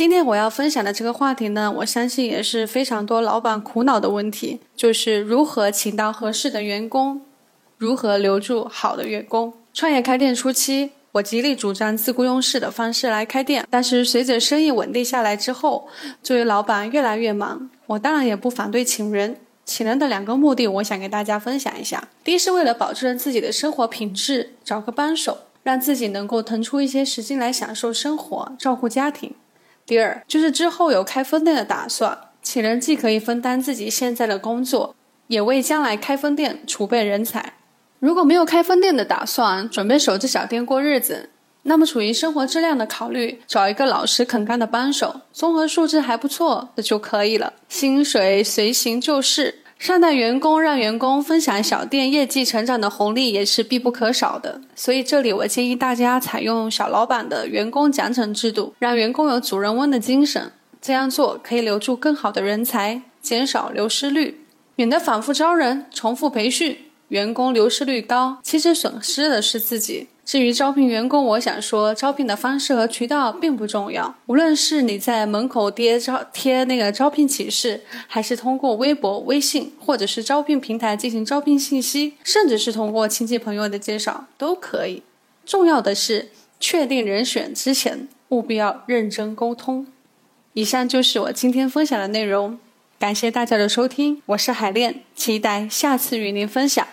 今天我要分享的这个话题呢，我相信也是非常多老板苦恼的问题，就是如何请到合适的员工，如何留住好的员工。创业开店初期，我极力主张自雇佣式的方式来开店，但是随着生意稳定下来之后，作为老板越来越忙，我当然也不反对请人。请人的两个目的，我想给大家分享一下。第一是为了保证自己的生活品质，找个帮手，让自己能够腾出一些时间来享受生活，照顾家庭。第二就是之后有开分店的打算，请人既可以分担自己现在的工作，也为将来开分店储备人才。如果没有开分店的打算，准备守着小店过日子，那么处于生活质量的考虑，找一个老实肯干的帮手，综合素质还不错的就可以了，薪水随行就市。善待员工，让员工分享小店业绩成长的红利也是必不可少的。所以这里我建议大家采用小老板的员工奖惩制度，让员工有主人翁的精神。这样做可以留住更好的人才，减少流失率，免得反复招人、重复培训，员工流失率高，其实损失的是自己。至于招聘员工，我想说，招聘的方式和渠道并不重要。无论是你在门口贴招贴那个招聘启事，还是通过微博、微信，或者是招聘平台进行招聘信息，甚至是通过亲戚朋友的介绍，都可以。重要的是，确定人选之前，务必要认真沟通。以上就是我今天分享的内容，感谢大家的收听，我是海恋，期待下次与您分享。